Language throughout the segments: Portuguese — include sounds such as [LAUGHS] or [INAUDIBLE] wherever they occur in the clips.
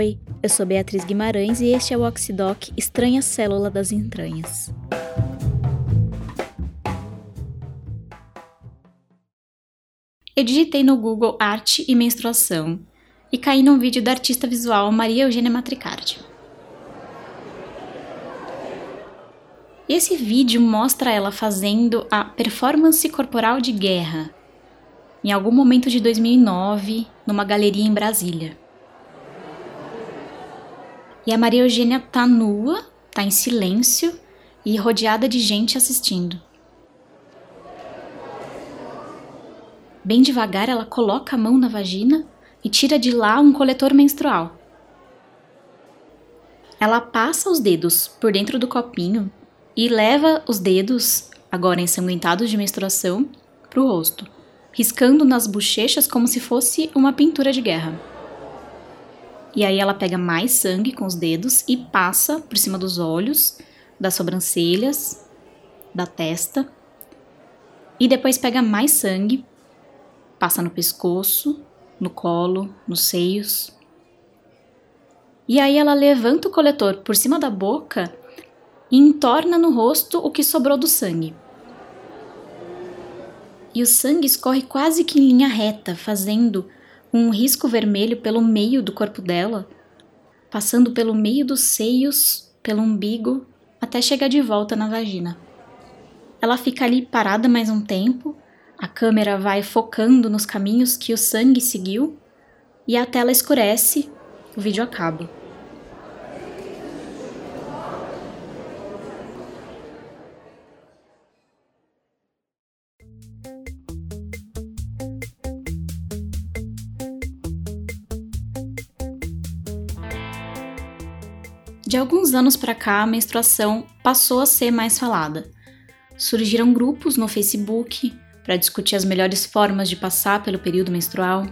Oi, eu sou Beatriz Guimarães e este é o Oxidoc Estranha Célula das Entranhas. Eu digitei no Google arte e menstruação e caí num vídeo da artista visual Maria Eugênia Matricardi. Esse vídeo mostra ela fazendo a performance corporal de guerra em algum momento de 2009 numa galeria em Brasília. E a Maria Eugênia tá nua, tá em silêncio e rodeada de gente assistindo. Bem devagar, ela coloca a mão na vagina e tira de lá um coletor menstrual. Ela passa os dedos por dentro do copinho e leva os dedos, agora ensanguentados de menstruação, para o rosto, riscando nas bochechas como se fosse uma pintura de guerra. E aí ela pega mais sangue com os dedos e passa por cima dos olhos, das sobrancelhas, da testa. E depois pega mais sangue passa no pescoço, no colo, nos seios. E aí ela levanta o coletor por cima da boca e entorna no rosto o que sobrou do sangue. E o sangue escorre quase que em linha reta, fazendo um risco vermelho pelo meio do corpo dela, passando pelo meio dos seios, pelo umbigo, até chegar de volta na vagina. Ela fica ali parada mais um tempo, a câmera vai focando nos caminhos que o sangue seguiu e a tela escurece, o vídeo acaba. De alguns anos para cá, a menstruação passou a ser mais falada. Surgiram grupos no Facebook, para discutir as melhores formas de passar pelo período menstrual.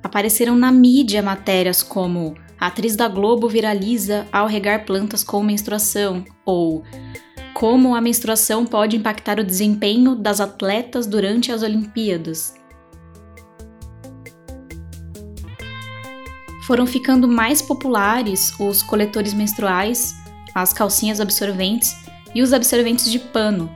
Apareceram na mídia matérias como a atriz da Globo viraliza ao regar plantas com menstruação ou como a menstruação pode impactar o desempenho das atletas durante as Olimpíadas. Foram ficando mais populares os coletores menstruais, as calcinhas absorventes e os absorventes de pano,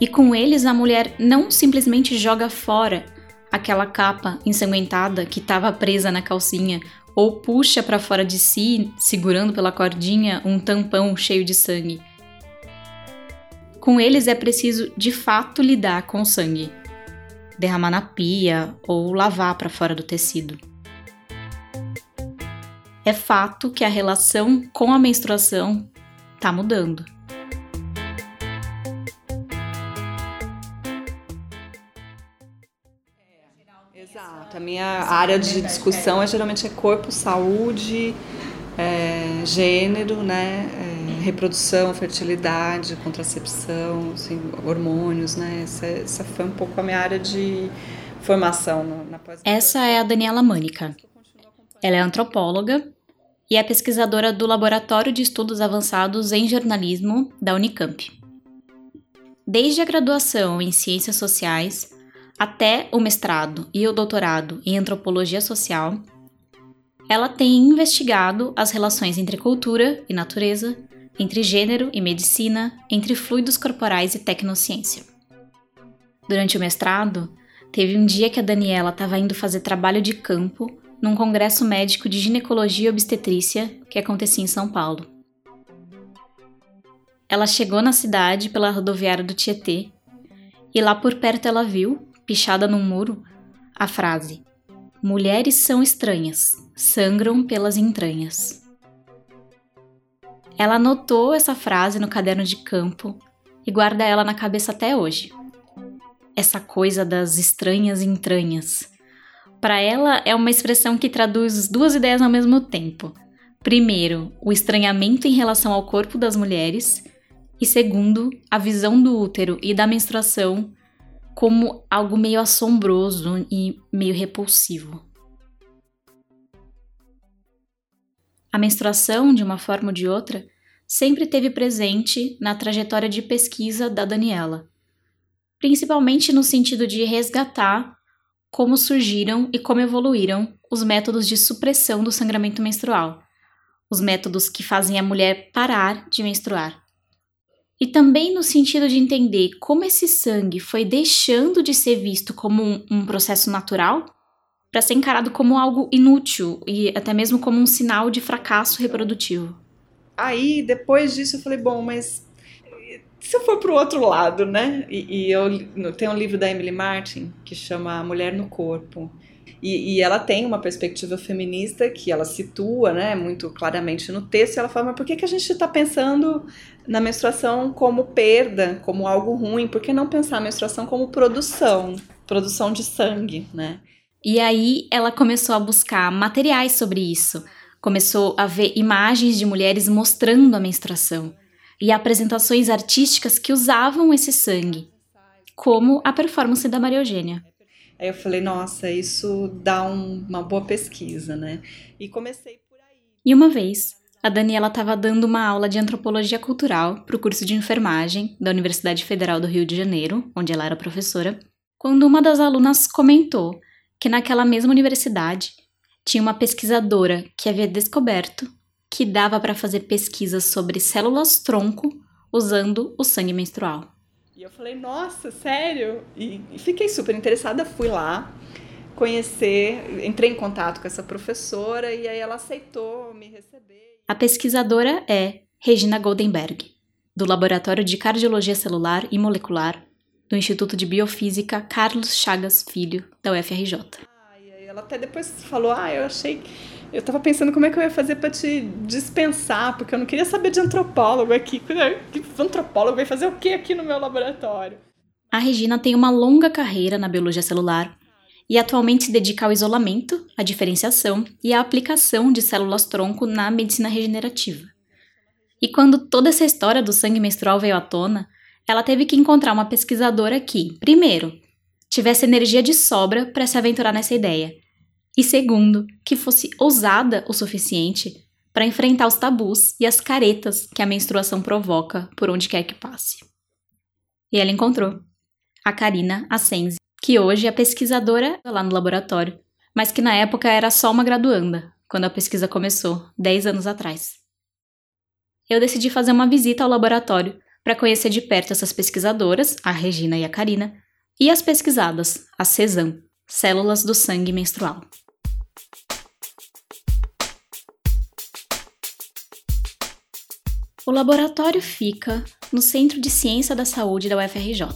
e com eles a mulher não simplesmente joga fora aquela capa ensanguentada que estava presa na calcinha ou puxa para fora de si, segurando pela cordinha um tampão cheio de sangue. Com eles é preciso de fato lidar com o sangue, derramar na pia ou lavar para fora do tecido. É fato que a relação com a menstruação está mudando. Exato. A minha área de discussão é geralmente é corpo, saúde, é, gênero, né, é, reprodução, fertilidade, contracepção, assim, hormônios, né. Essa, essa foi um pouco a minha área de formação na pós Essa é a Daniela Mânica. Ela é antropóloga e é pesquisadora do Laboratório de Estudos Avançados em Jornalismo da Unicamp. Desde a graduação em Ciências Sociais, até o mestrado e o doutorado em antropologia social, ela tem investigado as relações entre cultura e natureza, entre gênero e medicina, entre fluidos corporais e tecnociência. Durante o mestrado, teve um dia que a Daniela estava indo fazer trabalho de campo num congresso médico de ginecologia e obstetrícia que acontecia em São Paulo. Ela chegou na cidade pela rodoviária do Tietê e lá por perto ela viu, pichada num muro, a frase: Mulheres são estranhas, sangram pelas entranhas. Ela anotou essa frase no caderno de campo e guarda ela na cabeça até hoje. Essa coisa das estranhas entranhas. Para ela, é uma expressão que traduz duas ideias ao mesmo tempo. Primeiro, o estranhamento em relação ao corpo das mulheres, e segundo, a visão do útero e da menstruação como algo meio assombroso e meio repulsivo. A menstruação, de uma forma ou de outra, sempre teve presente na trajetória de pesquisa da Daniela, principalmente no sentido de resgatar como surgiram e como evoluíram os métodos de supressão do sangramento menstrual, os métodos que fazem a mulher parar de menstruar. E também no sentido de entender como esse sangue foi deixando de ser visto como um, um processo natural para ser encarado como algo inútil e até mesmo como um sinal de fracasso reprodutivo. Aí, depois disso, eu falei, bom, mas se eu for para o outro lado, né? E, e eu tem um livro da Emily Martin que chama Mulher no Corpo. E, e, ela tem uma perspectiva feminista que ela situa, né, muito claramente no texto. E ela fala, mas por que, que a gente está pensando na menstruação como perda, como algo ruim? Por que não pensar a menstruação como produção, produção de sangue, né? E aí ela começou a buscar materiais sobre isso Começou a ver imagens de mulheres mostrando a menstruação e apresentações artísticas que usavam esse sangue, como a performance da Maria Eugênia. Aí eu falei, nossa, isso dá um, uma boa pesquisa, né? E comecei por aí. E uma vez, a Daniela estava dando uma aula de antropologia cultural para o curso de enfermagem da Universidade Federal do Rio de Janeiro, onde ela era professora, quando uma das alunas comentou que naquela mesma universidade tinha uma pesquisadora que havia descoberto que dava para fazer pesquisas sobre células tronco usando o sangue menstrual. E eu falei, nossa, sério? E, e fiquei super interessada, fui lá conhecer, entrei em contato com essa professora e aí ela aceitou me receber. A pesquisadora é Regina Goldenberg, do Laboratório de Cardiologia Celular e Molecular do Instituto de Biofísica Carlos Chagas Filho, da UFRJ. Ela até depois falou: Ah, eu achei. Eu tava pensando como é que eu ia fazer para te dispensar, porque eu não queria saber de antropólogo aqui. Que antropólogo vai fazer o que aqui no meu laboratório? A Regina tem uma longa carreira na biologia celular e atualmente se dedica ao isolamento, à diferenciação e à aplicação de células-tronco na medicina regenerativa. E quando toda essa história do sangue menstrual veio à tona, ela teve que encontrar uma pesquisadora que, primeiro, tivesse energia de sobra para se aventurar nessa ideia, e segundo, que fosse ousada o suficiente para enfrentar os tabus e as caretas que a menstruação provoca por onde quer que passe. E ela encontrou a Karina Assenzi, que hoje é pesquisadora lá no laboratório, mas que na época era só uma graduanda, quando a pesquisa começou, 10 anos atrás. Eu decidi fazer uma visita ao laboratório para conhecer de perto essas pesquisadoras, a Regina e a Karina, e as pesquisadas, a CESAM, células do sangue menstrual. O laboratório fica no Centro de Ciência da Saúde da UFRJ,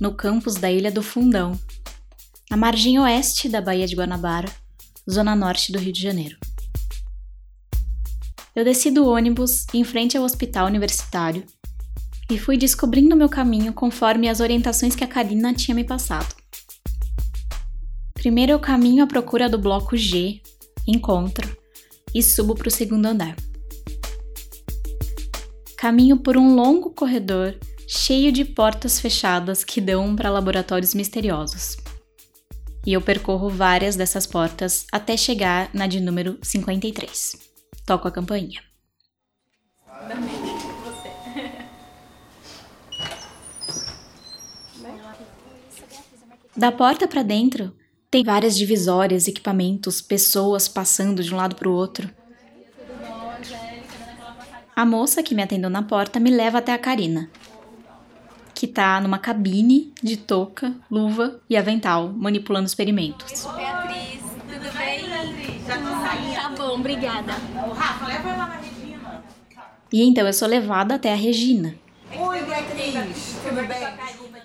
no campus da Ilha do Fundão, na margem oeste da Baía de Guanabara, zona norte do Rio de Janeiro. Eu desci do ônibus em frente ao hospital universitário e fui descobrindo meu caminho conforme as orientações que a Karina tinha me passado. Primeiro eu caminho à procura do bloco G, encontro, e subo para o segundo andar. Caminho por um longo corredor cheio de portas fechadas que dão para laboratórios misteriosos. E eu percorro várias dessas portas até chegar na de número 53. Toco a campainha. Da porta para dentro, tem várias divisórias, equipamentos, pessoas passando de um lado para o outro. A moça que me atendeu na porta me leva até a Karina, que tá numa cabine de touca, luva e avental, manipulando experimentos. Beatriz, tudo bem? Já tô saindo. Tá bom, obrigada. O Rafa, leva ela na Regina. E então eu sou levada até a Regina. Oi, Beatriz, tudo bem?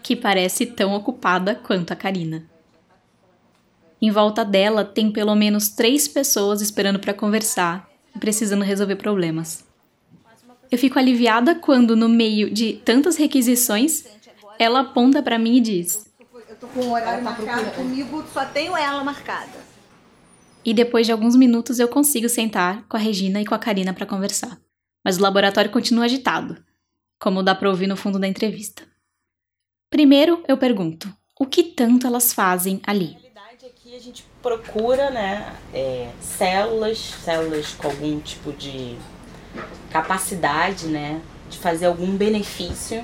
Que parece tão ocupada quanto a Karina. Em volta dela tem pelo menos três pessoas esperando para conversar e precisando resolver problemas. Eu fico aliviada quando, no meio de tantas requisições, ela aponta para mim e diz: Eu tô com um horário tá marcado comigo, só tenho ela marcada. E depois de alguns minutos eu consigo sentar com a Regina e com a Karina para conversar. Mas o laboratório continua agitado, como dá para ouvir no fundo da entrevista. Primeiro eu pergunto: o que tanto elas fazem ali? Aqui a gente procura, né, é, células, células com algum tipo de capacidade, né, de fazer algum benefício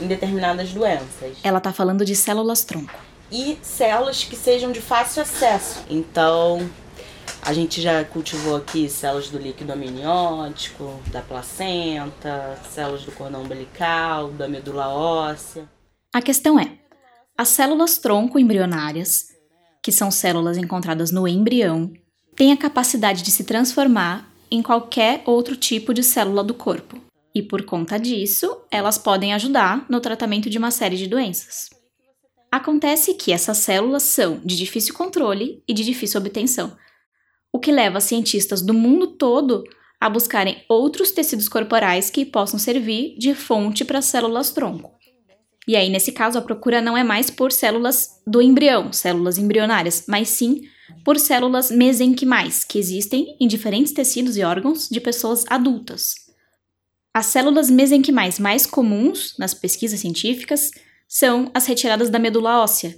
em determinadas doenças. Ela está falando de células tronco. E células que sejam de fácil acesso. Então, A gente já cultivou aqui células do líquido amniótico, da placenta, células do cordão umbilical, da medula óssea. A questão é: as células tronco embrionárias, que são células encontradas no embrião, têm a capacidade de se transformar em qualquer outro tipo de célula do corpo. E por conta disso, elas podem ajudar no tratamento de uma série de doenças. Acontece que essas células são de difícil controle e de difícil obtenção, o que leva cientistas do mundo todo a buscarem outros tecidos corporais que possam servir de fonte para células tronco. E aí, nesse caso, a procura não é mais por células do embrião, células embrionárias, mas sim por células mesenquimais, que existem em diferentes tecidos e órgãos de pessoas adultas. As células mesenquimais mais comuns nas pesquisas científicas são as retiradas da medula óssea,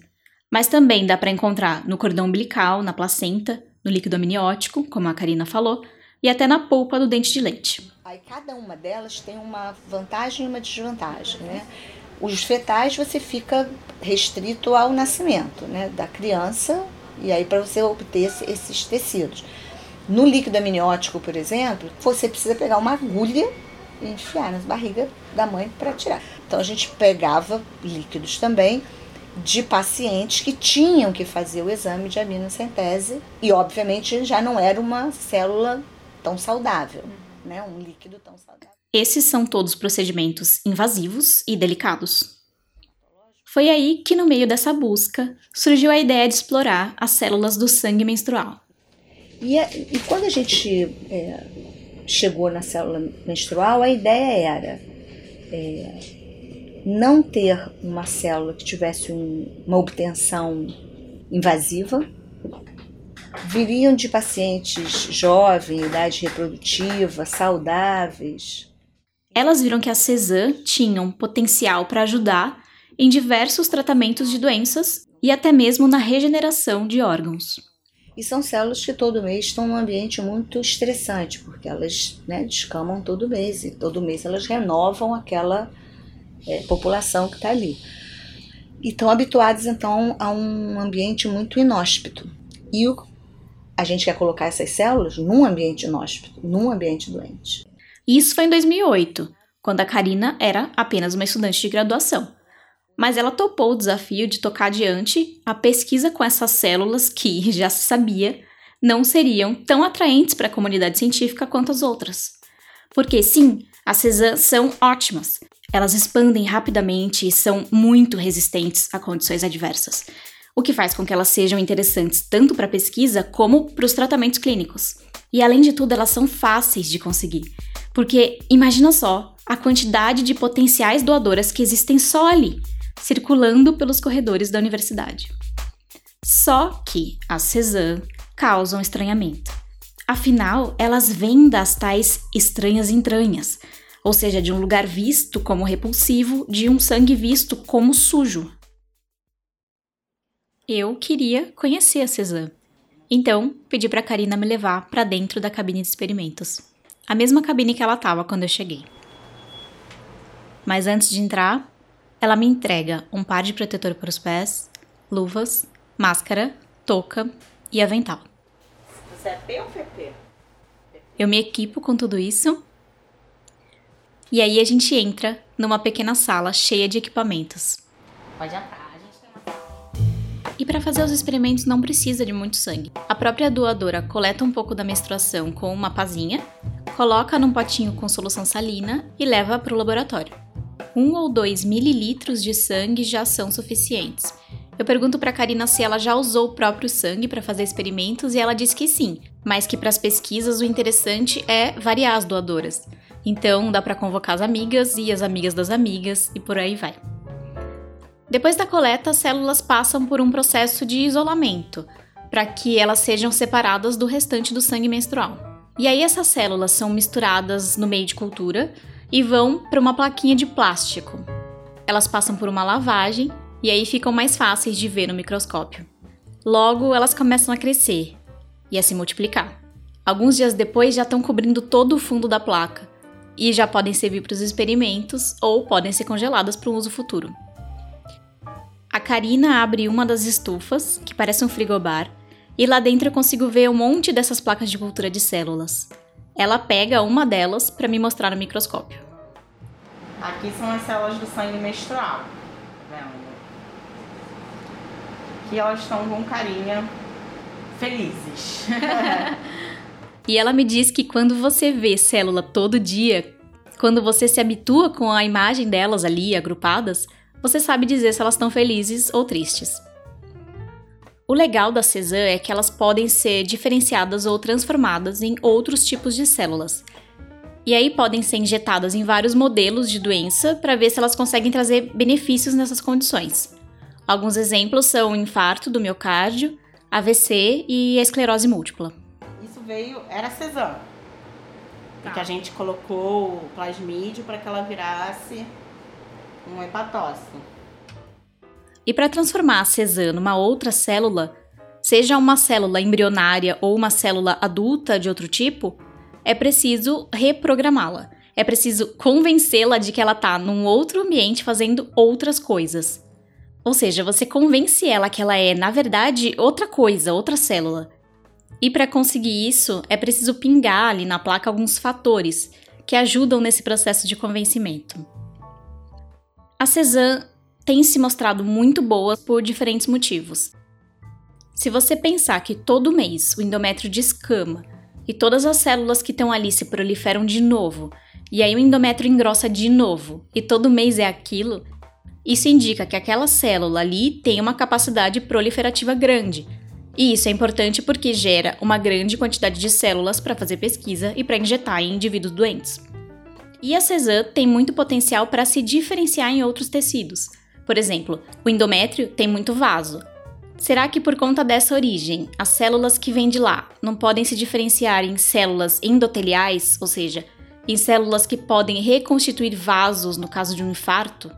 mas também dá para encontrar no cordão umbilical, na placenta, no líquido amniótico, como a Karina falou, e até na polpa do dente de leite. Aí cada uma delas tem uma vantagem e uma desvantagem, né? Os fetais você fica restrito ao nascimento, né, da criança e aí para você obter esses tecidos. No líquido amniótico, por exemplo, você precisa pegar uma agulha e enfiar na barriga da mãe para tirar. Então a gente pegava líquidos também de pacientes que tinham que fazer o exame de aminocentese e obviamente já não era uma célula tão saudável, né? Um líquido tão saudável. Esses são todos procedimentos invasivos e delicados. Foi aí que, no meio dessa busca, surgiu a ideia de explorar as células do sangue menstrual. E, e quando a gente é, chegou na célula menstrual, a ideia era é, não ter uma célula que tivesse um, uma obtenção invasiva. Viriam de pacientes jovens, idade reprodutiva, saudáveis. Elas viram que a CESAM tinha um potencial para ajudar em diversos tratamentos de doenças e até mesmo na regeneração de órgãos. E são células que todo mês estão num ambiente muito estressante, porque elas né, descamam todo mês, e todo mês elas renovam aquela é, população que está ali. E estão habituadas então a um ambiente muito inóspito. E o, a gente quer colocar essas células num ambiente inóspito, num ambiente doente. Isso foi em 2008, quando a Karina era apenas uma estudante de graduação mas ela topou o desafio de tocar adiante a pesquisa com essas células que, [LAUGHS] já se sabia, não seriam tão atraentes para a comunidade científica quanto as outras. Porque, sim, as CESAM são ótimas. Elas expandem rapidamente e são muito resistentes a condições adversas, o que faz com que elas sejam interessantes tanto para a pesquisa como para os tratamentos clínicos. E além de tudo, elas são fáceis de conseguir. Porque imagina só a quantidade de potenciais doadoras que existem só ali circulando pelos corredores da universidade. Só que as Cezanne causam estranhamento. Afinal, elas vêm das tais estranhas entranhas, ou seja, de um lugar visto como repulsivo, de um sangue visto como sujo. Eu queria conhecer a Cezanne. Então, pedi para Karina me levar para dentro da cabine de experimentos. A mesma cabine que ela estava quando eu cheguei. Mas antes de entrar, ela me entrega um par de protetor para os pés, luvas, máscara, touca e avental. Você é P ou PP? Eu me equipo com tudo isso. E aí a gente entra numa pequena sala cheia de equipamentos. Pode entrar, a gente tem uma E para fazer os experimentos não precisa de muito sangue. A própria doadora coleta um pouco da menstruação com uma pazinha, coloca num potinho com solução salina e leva para o laboratório um ou dois mililitros de sangue já são suficientes. Eu pergunto para Karina se ela já usou o próprio sangue para fazer experimentos e ela diz que sim, mas que para as pesquisas o interessante é variar as doadoras. Então dá para convocar as amigas e as amigas das amigas e por aí vai. Depois da coleta, as células passam por um processo de isolamento, para que elas sejam separadas do restante do sangue menstrual. E aí essas células são misturadas no meio de cultura e vão para uma plaquinha de plástico. Elas passam por uma lavagem e aí ficam mais fáceis de ver no microscópio. Logo, elas começam a crescer e a se multiplicar. Alguns dias depois já estão cobrindo todo o fundo da placa e já podem servir para os experimentos ou podem ser congeladas para um uso futuro. A Karina abre uma das estufas, que parece um frigobar, e lá dentro eu consigo ver um monte dessas placas de cultura de células. Ela pega uma delas para me mostrar no microscópio. Aqui são as células do sangue menstrual. Vendo? Aqui elas estão com carinha felizes. [LAUGHS] e ela me diz que quando você vê célula todo dia, quando você se habitua com a imagem delas ali agrupadas, você sabe dizer se elas estão felizes ou tristes. O legal da Cezanne é que elas podem ser diferenciadas ou transformadas em outros tipos de células. E aí podem ser injetadas em vários modelos de doença para ver se elas conseguem trazer benefícios nessas condições. Alguns exemplos são o infarto do miocárdio, AVC e a esclerose múltipla. Isso veio, era Cezanne. Tá. Que a gente colocou o plasmídio para que ela virasse um hepatócito. E para transformar a Cezanne numa outra célula, seja uma célula embrionária ou uma célula adulta de outro tipo, é preciso reprogramá-la. É preciso convencê-la de que ela está num outro ambiente fazendo outras coisas. Ou seja, você convence ela que ela é, na verdade, outra coisa, outra célula. E para conseguir isso, é preciso pingar ali na placa alguns fatores que ajudam nesse processo de convencimento. A Cezanne tem se mostrado muito boa por diferentes motivos. Se você pensar que todo mês o endométrio descama e todas as células que estão ali se proliferam de novo, e aí o endométrio engrossa de novo, e todo mês é aquilo, isso indica que aquela célula ali tem uma capacidade proliferativa grande. E isso é importante porque gera uma grande quantidade de células para fazer pesquisa e para injetar em indivíduos doentes. E a Cezanne tem muito potencial para se diferenciar em outros tecidos. Por exemplo, o endométrio tem muito vaso. Será que por conta dessa origem, as células que vêm de lá não podem se diferenciar em células endoteliais, ou seja, em células que podem reconstituir vasos no caso de um infarto?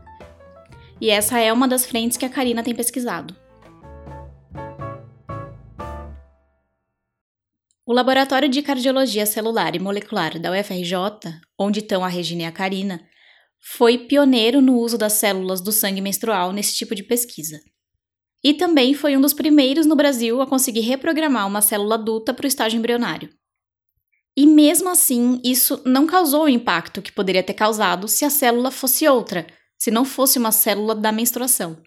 E essa é uma das frentes que a Karina tem pesquisado. O Laboratório de Cardiologia Celular e Molecular da UFRJ, onde estão a Regina e a Karina, foi pioneiro no uso das células do sangue menstrual nesse tipo de pesquisa. E também foi um dos primeiros no Brasil a conseguir reprogramar uma célula adulta para o estágio embrionário. E mesmo assim, isso não causou o impacto que poderia ter causado se a célula fosse outra, se não fosse uma célula da menstruação.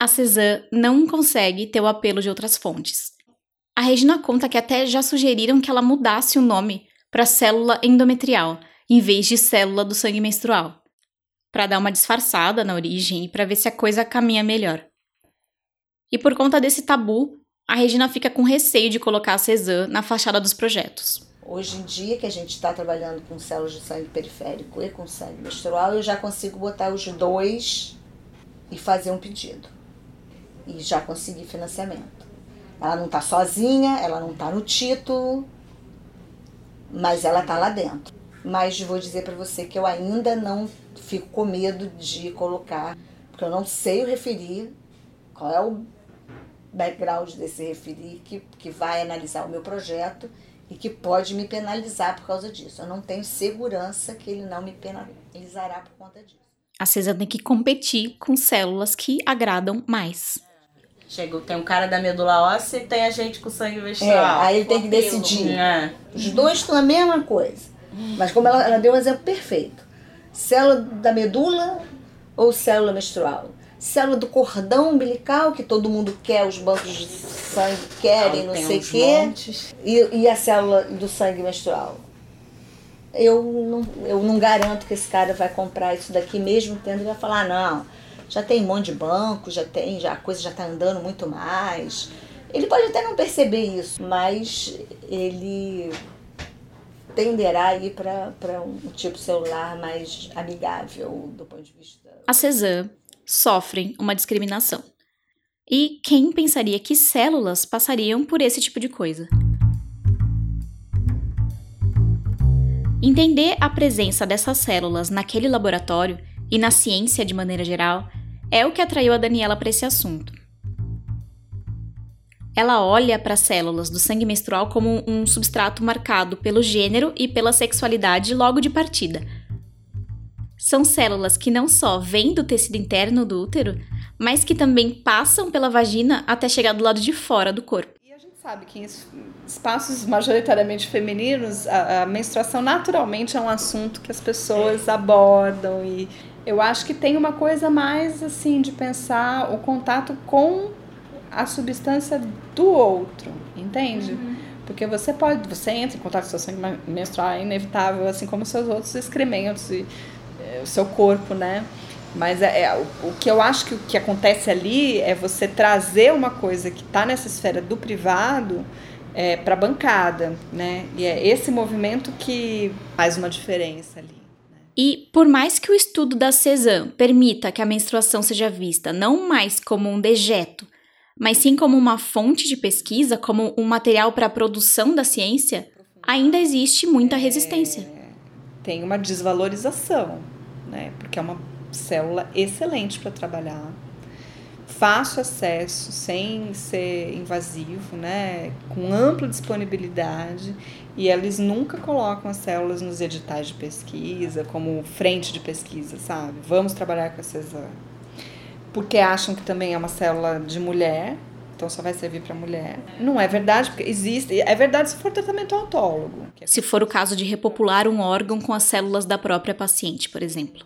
A Cezanne não consegue ter o apelo de outras fontes. A Regina conta que até já sugeriram que ela mudasse o nome para célula endometrial, em vez de célula do sangue menstrual, para dar uma disfarçada na origem e para ver se a coisa caminha melhor. E por conta desse tabu, a Regina fica com receio de colocar a Cezanne na fachada dos projetos. Hoje em dia, que a gente está trabalhando com células de sangue periférico e com sangue menstrual, eu já consigo botar os dois e fazer um pedido. E já consegui financiamento. Ela não está sozinha, ela não está no título, mas ela está lá dentro mas vou dizer para você que eu ainda não fico com medo de colocar, porque eu não sei o referir, qual é o background desse referir que, que vai analisar o meu projeto e que pode me penalizar por causa disso. Eu não tenho segurança que ele não me penalizará por conta disso. A CESA tem que competir com células que agradam mais. Chega, tem um cara da medula óssea e tem a gente com sangue menstrual. É, aí ele tem que decidir. É. Os dois estão a mesma coisa. Mas como ela, ela deu um exemplo perfeito. Célula da medula ou célula menstrual? Célula do cordão umbilical, que todo mundo quer, os bancos de sangue querem, não sei o quê. E, e a célula do sangue menstrual? Eu não, eu não garanto que esse cara vai comprar isso daqui, mesmo tendo, ele vai falar, ah, não, já tem um monte de banco, já tem, já, a coisa já está andando muito mais. Ele pode até não perceber isso, mas ele tenderá a ir para um tipo celular mais amigável do ponto de vista. A Cezanne sofrem uma discriminação. E quem pensaria que células passariam por esse tipo de coisa? Entender a presença dessas células naquele laboratório e na ciência de maneira geral é o que atraiu a Daniela para esse assunto. Ela olha para as células do sangue menstrual como um substrato marcado pelo gênero e pela sexualidade logo de partida. São células que não só vêm do tecido interno do útero, mas que também passam pela vagina até chegar do lado de fora do corpo. sabe que em espaços majoritariamente femininos, a, a, menstruação naturalmente é um assunto que as pessoas abordam e eu acho que tem uma coisa mais assim de pensar o contato com a substância do outro, entende? Uhum. Porque você pode, você entra em contato com seu sangue menstrual, é inevitável, assim como seus outros excrementos e é, o seu corpo, né? Mas é, é, o, o, que eu acho que o que acontece ali é você trazer uma coisa que está nessa esfera do privado é, para a bancada, né? E é esse movimento que faz uma diferença ali. Né? E por mais que o estudo da Cezanne permita que a menstruação seja vista não mais como um dejeto, mas sim como uma fonte de pesquisa, como um material para a produção da ciência, ainda existe muita resistência. É, tem uma desvalorização, né? Porque é uma célula excelente para trabalhar, fácil acesso, sem ser invasivo, né? com ampla disponibilidade, e eles nunca colocam as células nos editais de pesquisa, como frente de pesquisa, sabe? Vamos trabalhar com Cesar. Porque acham que também é uma célula de mulher, então só vai servir para mulher. Não é verdade, porque existe. É verdade se for tratamento autólogo. Se for o caso de repopular um órgão com as células da própria paciente, por exemplo.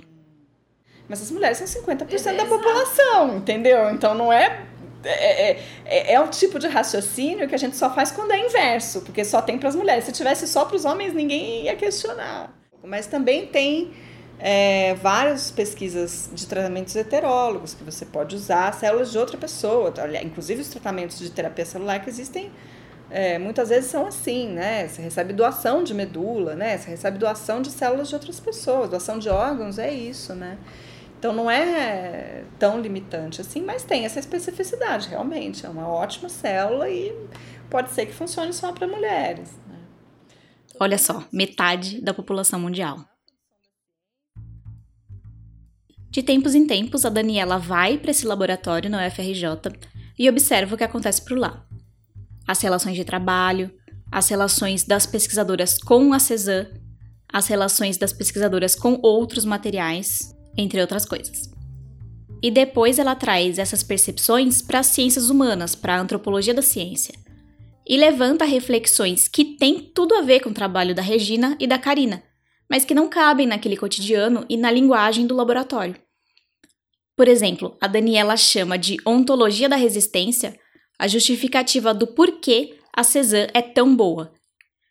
Mas as mulheres são 50% da população, entendeu? Então não é é, é, é, é, o tipo de raciocínio que a gente só faz quando é inverso, porque só tem para as mulheres. Se tivesse só para os homens, ninguém ia questionar. Mas também tem é, várias pesquisas de tratamentos heterólogos que você pode usar células de outra pessoa. Inclusive os tratamentos de terapia celular que existem é, muitas vezes são assim, né? Você recebe doação de medula, né? Você recebe doação de células de outras pessoas, doação de órgãos, é isso, né? Então não é tão limitante assim, mas tem essa especificidade, realmente. É uma ótima célula e pode ser que funcione só para mulheres. Né? Olha só, metade da população mundial. De tempos em tempos, a Daniela vai para esse laboratório na UFRJ e observa o que acontece por lá. As relações de trabalho, as relações das pesquisadoras com a CESAM, as relações das pesquisadoras com outros materiais entre outras coisas. E depois ela traz essas percepções para as ciências humanas, para a antropologia da ciência. E levanta reflexões que têm tudo a ver com o trabalho da Regina e da Karina, mas que não cabem naquele cotidiano e na linguagem do laboratório. Por exemplo, a Daniela chama de ontologia da resistência a justificativa do porquê a Cezanne é tão boa.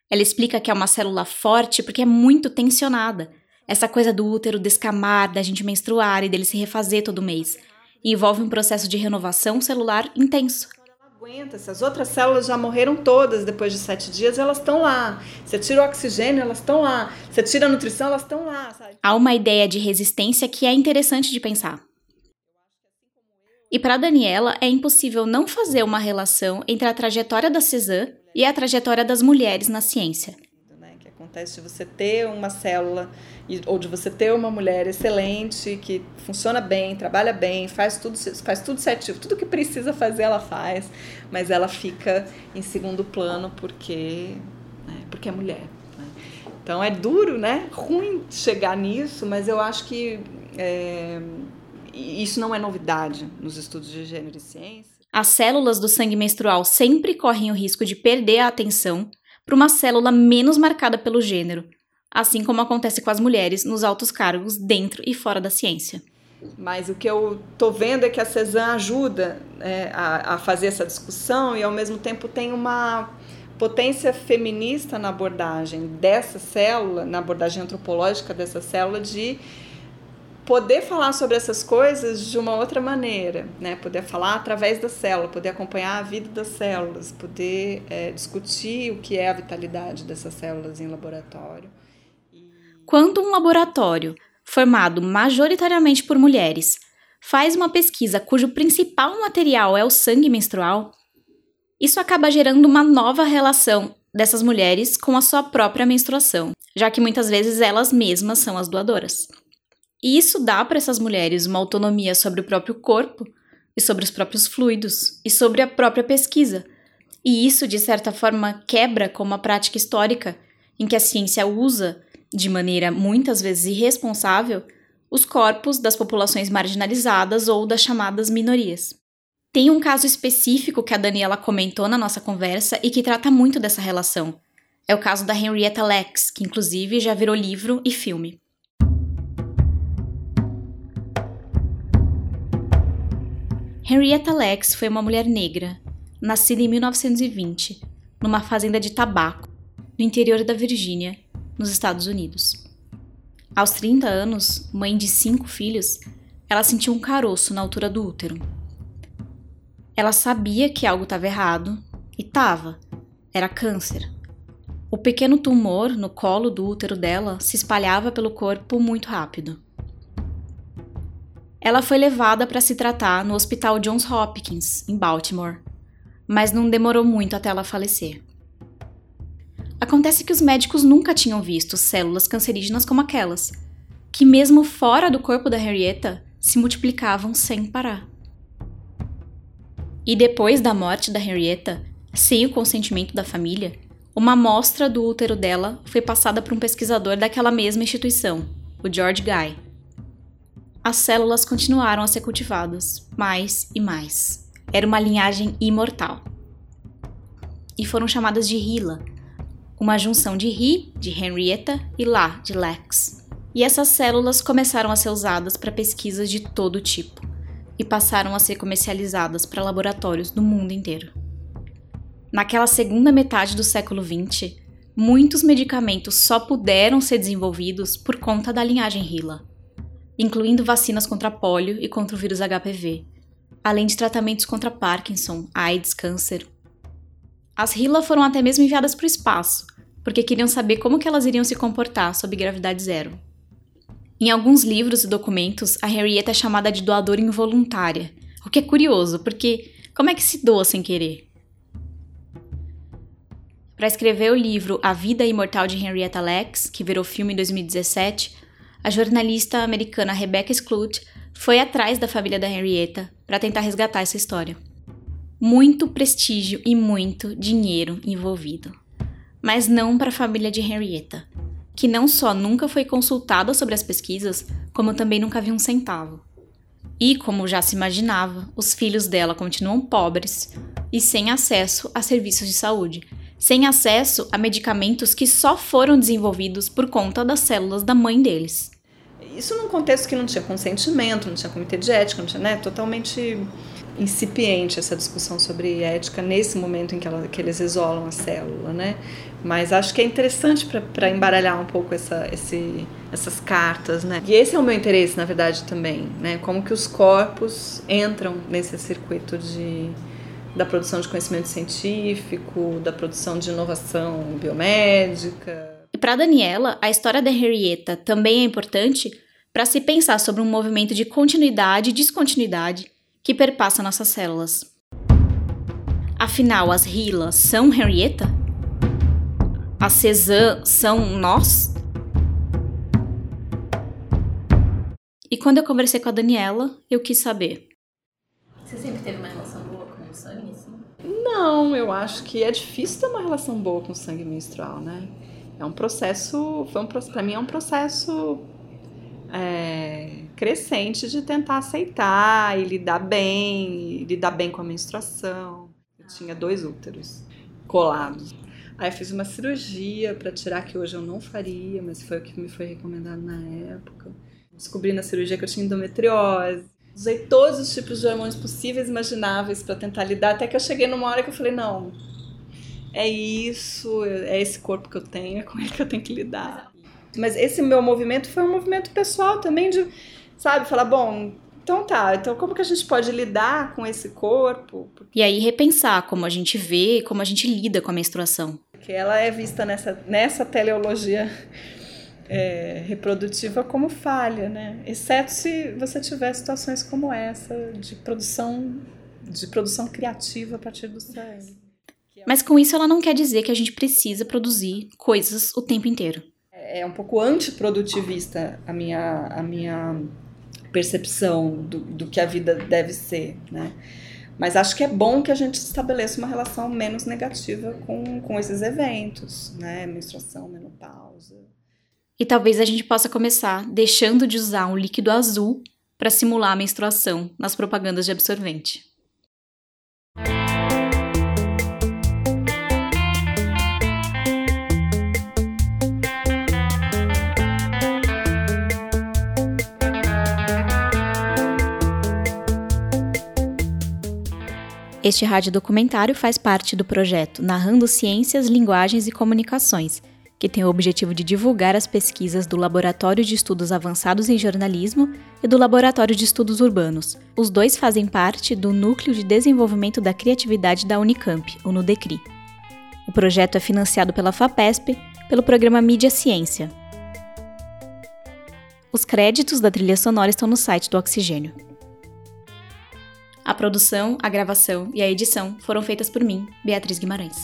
Ela explica que é uma célula forte porque é muito tensionada essa coisa do útero descamar, da gente menstruar e dele se refazer todo mês. E envolve um processo de renovação celular intenso. Aguenta, se as outras células já morreram todas depois de sete dias, elas estão lá. Você tira o oxigênio, elas estão lá. Você tira a nutrição, elas estão lá. Sabe? Há uma ideia de resistência que é interessante de pensar. E para Daniela, é impossível não fazer uma relação entre a trajetória da Cezanne e a trajetória das mulheres na ciência. Acontece de você ter uma célula ou de você ter uma mulher excelente que funciona bem, trabalha bem, faz tudo, faz tudo certinho, tudo que precisa fazer ela faz, mas ela fica em segundo plano porque, né, porque é mulher. Né? Então é duro, né? Ruim chegar nisso, mas eu acho que é, isso não é novidade nos estudos de gênero e ciência. As células do sangue menstrual sempre correm o risco de perder a atenção para uma célula menos marcada pelo gênero, assim como acontece com as mulheres nos altos cargos dentro e fora da ciência. Mas o que eu estou vendo é que a Cezanne ajuda é, a, a fazer essa discussão e, ao mesmo tempo, tem uma potência feminista na abordagem dessa célula, na abordagem antropológica dessa célula, de poder falar sobre essas coisas de uma outra maneira, né? Poder falar através da célula, poder acompanhar a vida das células, poder é, discutir o que é a vitalidade dessas células em laboratório. Quando um laboratório, formado majoritariamente por mulheres, faz uma pesquisa cujo principal material é o sangue menstrual, isso acaba gerando uma nova relação dessas mulheres com a sua própria menstruação, já que muitas vezes elas mesmas são as doadoras. E isso dá para essas mulheres uma autonomia sobre o próprio corpo e sobre os próprios fluidos e sobre a própria pesquisa. E isso, de certa forma, quebra com uma prática histórica em que a ciência usa de maneira muitas vezes irresponsável, os corpos das populações marginalizadas ou das chamadas minorias. Tem um caso específico que a Daniela comentou na nossa conversa e que trata muito dessa relação. É o caso da Henrietta Lacks, que inclusive já virou livro e filme. Henrietta Lacks foi uma mulher negra, nascida em 1920, numa fazenda de tabaco, no interior da Virgínia, nos Estados Unidos. Aos 30 anos, mãe de cinco filhos, ela sentiu um caroço na altura do útero. Ela sabia que algo estava errado, e estava. Era câncer. O pequeno tumor no colo do útero dela se espalhava pelo corpo muito rápido. Ela foi levada para se tratar no Hospital Johns Hopkins, em Baltimore, mas não demorou muito até ela falecer. Acontece que os médicos nunca tinham visto células cancerígenas como aquelas, que mesmo fora do corpo da Henrietta se multiplicavam sem parar. E depois da morte da Henrietta, sem o consentimento da família, uma amostra do útero dela foi passada para um pesquisador daquela mesma instituição, o George Guy. As células continuaram a ser cultivadas, mais e mais. Era uma linhagem imortal. E foram chamadas de Hila, uma junção de He, de Henrietta, e La, de Lex. E essas células começaram a ser usadas para pesquisas de todo tipo e passaram a ser comercializadas para laboratórios do mundo inteiro. Naquela segunda metade do século XX, muitos medicamentos só puderam ser desenvolvidos por conta da linhagem Hila, incluindo vacinas contra pólio e contra o vírus HPV, além de tratamentos contra Parkinson, AIDS, câncer. As Hila foram até mesmo enviadas para o espaço, porque queriam saber como que elas iriam se comportar sob gravidade zero. Em alguns livros e documentos, a Henrietta é chamada de doadora involuntária, o que é curioso, porque como é que se doa sem querer? Para escrever o livro A Vida Imortal de Henrietta Lacks, que virou filme em 2017, a jornalista americana Rebecca Skloot foi atrás da família da Henrietta para tentar resgatar essa história. Muito prestígio e muito dinheiro envolvido. Mas não para a família de Henrietta que não só nunca foi consultada sobre as pesquisas, como também nunca viu um centavo. E, como já se imaginava, os filhos dela continuam pobres e sem acesso a serviços de saúde, sem acesso a medicamentos que só foram desenvolvidos por conta das células da mãe deles. Isso num contexto que não tinha consentimento, não tinha comitê de ética, não tinha, né, totalmente incipiente essa discussão sobre ética nesse momento em que, ela, que eles isolam a célula, né? Mas acho que é interessante para embaralhar um pouco essa, esse, essas cartas, né? E esse é o meu interesse, na verdade, também, né? Como que os corpos entram nesse circuito de, da produção de conhecimento científico, da produção de inovação biomédica. E para Daniela, a história da Henrietta também é importante para se pensar sobre um movimento de continuidade e descontinuidade que perpassa nossas células. Afinal, as Hila são Henrietta? As Cezanne são nós? E quando eu conversei com a Daniela, eu quis saber. Você sempre teve uma relação boa com o sangue, assim? Não, eu acho que é difícil ter uma relação boa com o sangue menstrual, né? É um processo, foi um, para mim é um processo é, crescente de tentar aceitar e lidar bem, e lidar bem com a menstruação. Eu tinha dois úteros colados. Aí fiz uma cirurgia para tirar, que hoje eu não faria, mas foi o que me foi recomendado na época. Descobri na cirurgia que eu tinha endometriose. Usei todos os tipos de hormônios possíveis e imagináveis para tentar lidar, até que eu cheguei numa hora que eu falei: não, é isso, é esse corpo que eu tenho, é com ele que eu tenho que lidar. Mas esse meu movimento foi um movimento pessoal também de, sabe, falar, bom, então tá, então como que a gente pode lidar com esse corpo? E aí repensar como a gente vê, como a gente lida com a menstruação. Porque ela é vista nessa, nessa teleologia é, reprodutiva como falha, né? Exceto se você tiver situações como essa de produção de produção criativa a partir do sangue. Mas com isso ela não quer dizer que a gente precisa produzir coisas o tempo inteiro é um pouco antiprodutivista a minha, a minha percepção do, do que a vida deve ser, né? Mas acho que é bom que a gente estabeleça uma relação menos negativa com, com esses eventos, né? Menstruação, menopausa. E talvez a gente possa começar deixando de usar um líquido azul para simular a menstruação nas propagandas de absorvente. Este rádio documentário faz parte do projeto Narrando Ciências, Linguagens e Comunicações, que tem o objetivo de divulgar as pesquisas do Laboratório de Estudos Avançados em Jornalismo e do Laboratório de Estudos Urbanos. Os dois fazem parte do Núcleo de Desenvolvimento da Criatividade da Unicamp, o NUDECRI. O projeto é financiado pela FAPESP, pelo programa Mídia Ciência. Os créditos da trilha sonora estão no site do Oxigênio. A produção, a gravação e a edição foram feitas por mim, Beatriz Guimarães.